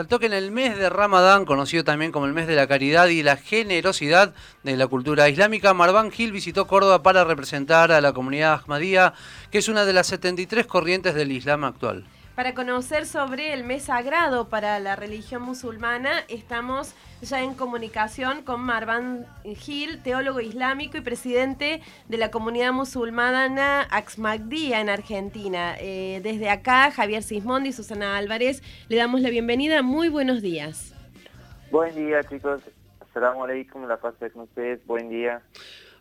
Saltó que en el mes de Ramadán, conocido también como el mes de la caridad y la generosidad de la cultura islámica, Marván Gil visitó Córdoba para representar a la comunidad Ahmadía, que es una de las 73 corrientes del Islam actual. Para conocer sobre el mes sagrado para la religión musulmana, estamos ya en comunicación con Marwan Gil, teólogo islámico y presidente de la comunidad musulmana Axmagdía en Argentina. Eh, desde acá, Javier Sismondi y Susana Álvarez, le damos la bienvenida. Muy buenos días. Buen día, chicos. Assalamu alaikum, la paz con ustedes. Buen día.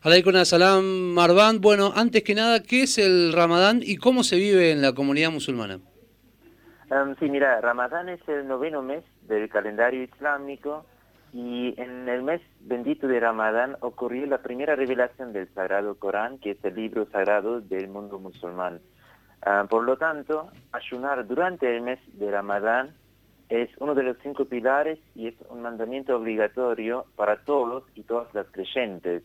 Alaikum assalam, Marwan. Bueno, antes que nada, ¿qué es el Ramadán y cómo se vive en la comunidad musulmana? Sí, mira, Ramadán es el noveno mes del calendario islámico y en el mes bendito de Ramadán ocurrió la primera revelación del Sagrado Corán, que es el libro sagrado del mundo musulmán. Por lo tanto, ayunar durante el mes de Ramadán es uno de los cinco pilares y es un mandamiento obligatorio para todos y todas las creyentes.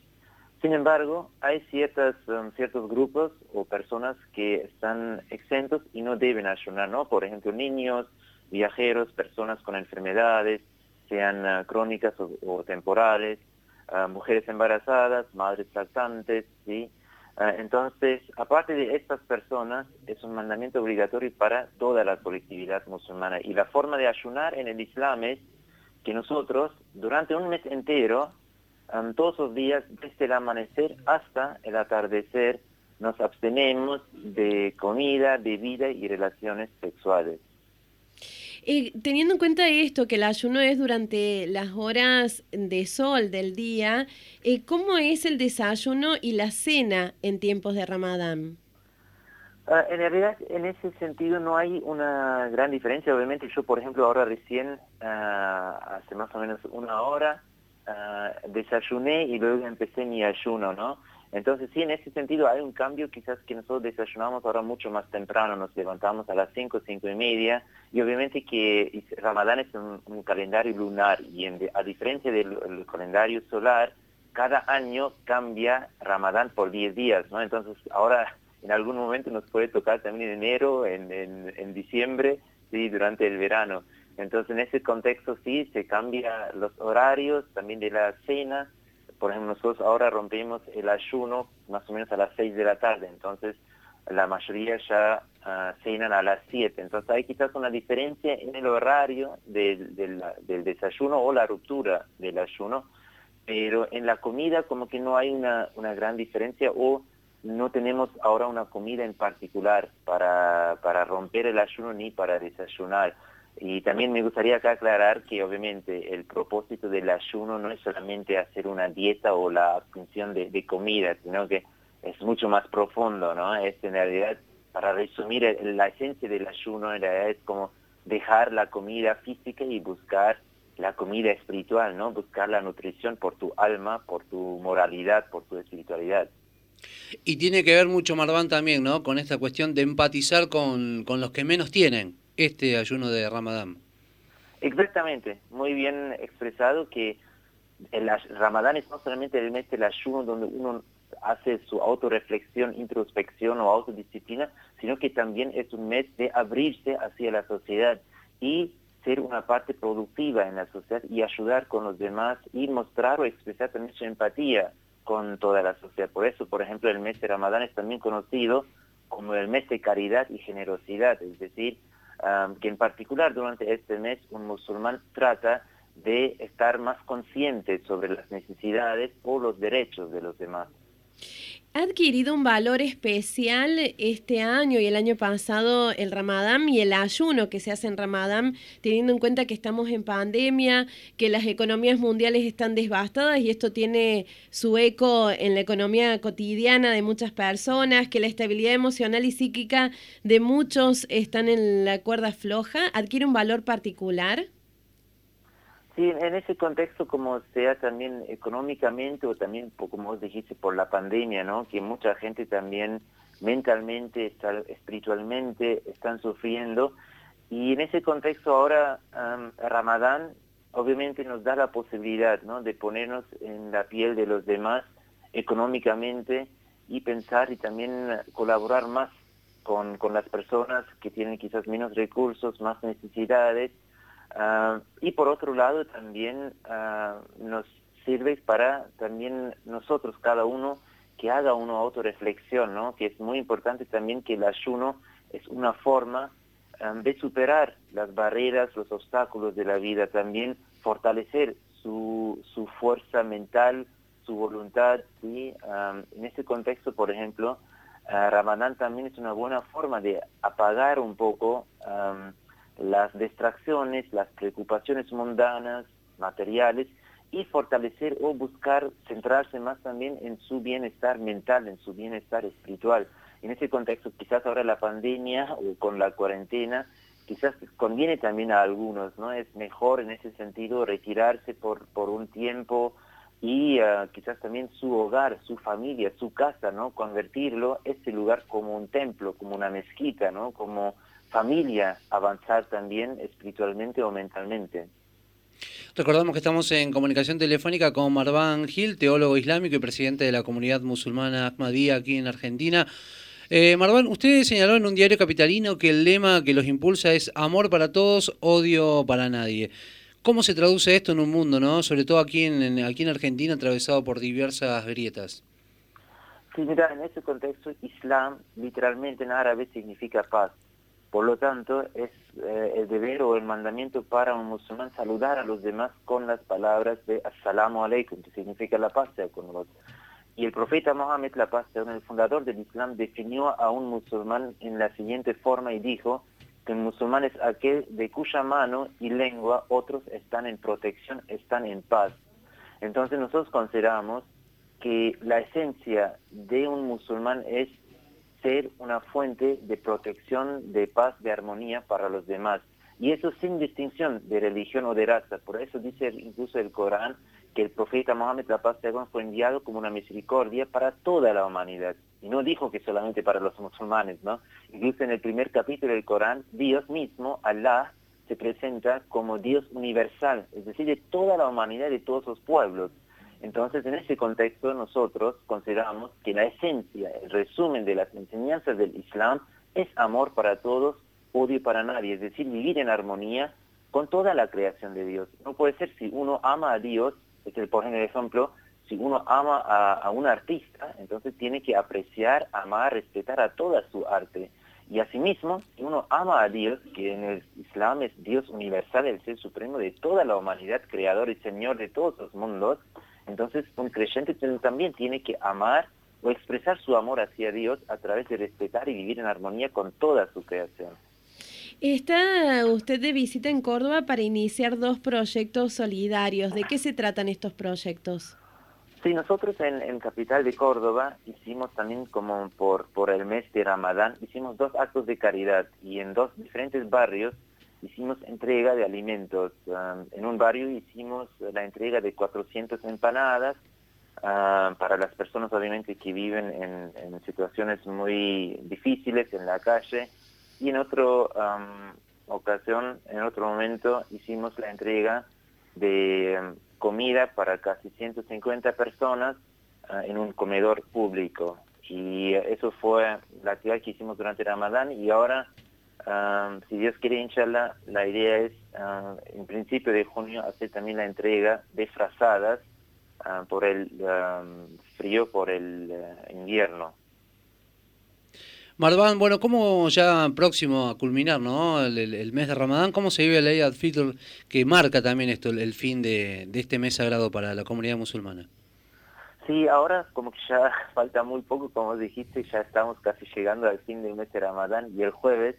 Sin embargo, hay ciertas, um, ciertos grupos o personas que están exentos y no deben ayunar, ¿no? Por ejemplo, niños, viajeros, personas con enfermedades, sean uh, crónicas o, temporales, uh, mujeres embarazadas, madres lactantes, ¿sí? Uh, entonces, aparte de estas personas, es un mandamiento obligatorio para toda la colectividad musulmana. Y la forma de ayunar en el Islam es que nosotros, durante un mes entero, todos los días, desde el amanecer hasta el atardecer, nos abstenemos de comida, bebida y relaciones sexuales. Eh, teniendo en cuenta esto, que el ayuno es durante las horas de sol del día, eh, ¿cómo es el desayuno y la cena en tiempos de Ramadán? Ah, en realidad, en ese sentido no hay una gran diferencia. Obviamente yo, por ejemplo, ahora recién, ah, hace más o menos una hora, Ah, desayuné y luego empecé mi ayuno, ¿no? Entonces sí, en ese sentido hay un cambio, quizás que nosotros desayunamos ahora mucho más temprano, nos levantamos a las 5, 5 y media, y obviamente que Ramadán es un, calendario lunar, y a diferencia del calendario solar, cada año cambia Ramadán por 10 días, ¿no? Entonces ahora en algún momento nos puede tocar también en enero, en, en, en diciembre, sí, durante el verano. Entonces, en ese contexto sí, se cambia los horarios también de la cena. Por ejemplo, nosotros ahora rompemos el ayuno más o menos a las 6 de la tarde, entonces la mayoría ya uh, cenan a las 7. Entonces hay quizás una diferencia en el horario del, desayuno o la ruptura del ayuno, pero en la comida como que no hay una, una gran diferencia o no tenemos ahora una comida en particular para, para romper el ayuno ni para desayunar. Y también me gustaría acá aclarar que obviamente el propósito del ayuno no es solamente hacer una dieta o la abstención de, comida, sino que es mucho más profundo, ¿no? Es en realidad, para resumir, la esencia del ayuno en realidad es como dejar la comida física y buscar la comida espiritual, ¿no? Buscar la nutrición por tu alma, por tu moralidad, por tu espiritualidad. Y tiene que ver mucho, Marván, también, ¿no? Con esta cuestión de empatizar con, con los que menos tienen este ayuno de Ramadán. Exactamente, muy bien expresado que el Ramadán es no solamente el mes del ayuno donde uno hace su autorreflexión, introspección o autodisciplina, sino que también es un mes de abrirse hacia la sociedad y ser una parte productiva en la sociedad y ayudar con los demás y mostrar o expresar también su empatía con toda la sociedad. Por eso, por ejemplo, el mes de Ramadán es también conocido como el mes de caridad y generosidad, es decir, que en particular durante este mes un musulmán trata de estar más consciente sobre las necesidades o los derechos de los demás ha adquirido un valor especial este año y el año pasado el Ramadán y el ayuno que se hace en Ramadán, teniendo en cuenta que estamos en pandemia, que las economías mundiales están devastadas y esto tiene su eco en la economía cotidiana de muchas personas, que la estabilidad emocional y psíquica de muchos están en la cuerda floja, adquiere un valor particular. Sí, en ese contexto, como sea también económicamente o también, como vos dijiste, por la pandemia, ¿no? Que mucha gente también mentalmente, espiritualmente están sufriendo. Y en ese contexto ahora Ramadán obviamente nos da la posibilidad, ¿no? De ponernos en la piel de los demás económicamente y pensar y también colaborar más con, con las personas que tienen quizás menos recursos, más necesidades, Ah, y por otro lado también ah, nos sirve para también nosotros, cada uno, que haga una autorreflexión, ¿no? que es muy importante también que el ayuno es una forma de superar las barreras, los obstáculos de la vida, también fortalecer su, su fuerza mental, su voluntad. ¿sí? en este contexto, por ejemplo, uh, Ramadán también es una buena forma de apagar un poco las distracciones, las preocupaciones mundanas, materiales, y fortalecer o buscar centrarse más también en su bienestar mental, en su bienestar espiritual. En ese contexto, quizás ahora la pandemia o con la cuarentena, quizás conviene también a algunos, ¿no? Es mejor en ese sentido retirarse por, por un tiempo y ah, quizás también su hogar, su familia, su casa, ¿no? Convertirlo, este lugar como un templo, como una mezquita, ¿no? Como familia, avanzar también espiritualmente o mentalmente. Recordamos que estamos en comunicación telefónica con Marwan Gil, teólogo islámico y presidente de la comunidad musulmana Ahmadiyya aquí en Argentina. Eh, Marwan, usted señaló en un diario capitalino que el lema que los impulsa es amor para todos, odio para nadie. ¿Cómo se traduce esto en un mundo, no? sobre todo aquí en, aquí en Argentina, atravesado por diversas grietas? Sí, mira, en este contexto, Islam literalmente en árabe significa paz. Por lo tanto, es eh, el deber o el mandamiento para un musulmán saludar a los demás con las palabras de Assalamu alaikum, que significa la paz sea con vos. Y el profeta Mohammed, la paz sea el fundador del Islam, definió a un musulmán en la siguiente forma y dijo que un musulmán es aquel de cuya mano y lengua otros están en protección, están en paz. Entonces nosotros consideramos que la esencia de un musulmán es ser una fuente de protección, de paz, de armonía para los demás. Y eso sin distinción de religión o de raza. Por eso dice incluso el Corán que el profeta Mohammed, la paz de fue enviado como una misericordia para toda la humanidad. Y no dijo que solamente para los musulmanes, ¿no? Incluso en el primer capítulo del Corán, Dios mismo, Allah, se presenta como Dios universal, es decir, de toda la humanidad, de todos los pueblos. Entonces, en ese contexto, nosotros consideramos que la esencia, el resumen de las enseñanzas del Islam es amor para todos, odio para nadie, es decir, vivir en armonía con toda la creación de Dios. No puede ser si uno ama a Dios, es el por ejemplo, si uno ama a, a un artista, entonces tiene que apreciar, amar, respetar a toda su arte. Y asimismo, si uno ama a Dios, que en el Islam es Dios universal, el ser supremo de toda la humanidad, creador y señor de todos los mundos, entonces, un creyente también tiene que amar o expresar su amor hacia Dios a través de respetar y vivir en armonía con toda su creación. Está usted de visita en Córdoba para iniciar dos proyectos solidarios. ¿De qué se tratan estos proyectos? Sí, nosotros en, Capital de Córdoba hicimos también como por, por el mes de Ramadán, hicimos dos actos de caridad y en dos diferentes barrios hicimos entrega de alimentos. Um, en un barrio hicimos la entrega de 400 empanadas um, para las personas obviamente que viven en, situaciones muy difíciles en la calle. Y en otra um, ocasión, en otro momento, hicimos la entrega de comida para casi 150 personas uh, en un comedor público. Y eso fue la actividad que hicimos durante Ramadán y ahora si Dios quiere, inshallah, la idea es en principio de junio hacer también la entrega de frazadas por el frío, por el eh, invierno. Marván, bueno, ¿cómo ya próximo a culminar ¿no? el, mes de Ramadán, cómo se vive la ley Fitr que marca también esto, el, fin de, de este mes sagrado para la comunidad musulmana? Sí, ahora como que ya falta muy poco, como dijiste, ya estamos casi llegando al fin del mes de Ramadán y el jueves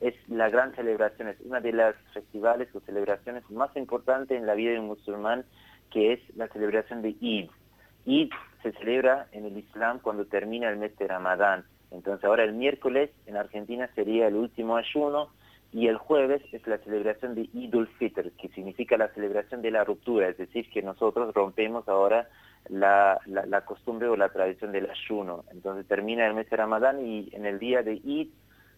es la gran celebración, es una de las festivales o celebraciones más importantes en la vida de un musulmán, que es la celebración de Eid. Eid se celebra en el Islam cuando termina el mes de Ramadán. Entonces ahora el miércoles en Argentina sería el último ayuno y el jueves es la celebración de Idul Fitr, que significa la celebración de la ruptura, es decir, que nosotros rompemos ahora la, la, la costumbre o la tradición del ayuno. Entonces termina el mes de Ramadán y en el día de Eid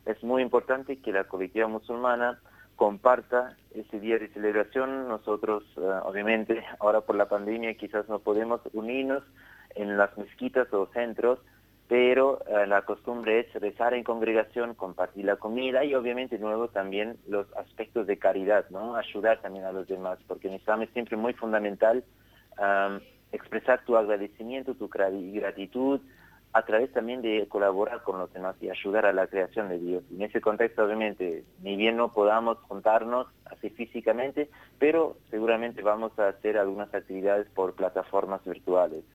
es muy importante que la colectiva musulmana comparta ese día de celebración. Nosotros, eh, obviamente, ahora por la pandemia quizás no podemos unirnos en las mezquitas o centros, pero eh, la costumbre es rezar en congregación, compartir la comida y obviamente luego también los aspectos de caridad, ¿no? Ayudar también a los demás, porque en Islam es siempre muy fundamental expresar tu agradecimiento, tu gratitud, a través también de colaborar con los demás y ayudar a la creación de Dios. En ese contexto, obviamente, ni bien no podamos juntarnos así físicamente, pero seguramente vamos a hacer algunas actividades por plataformas virtuales.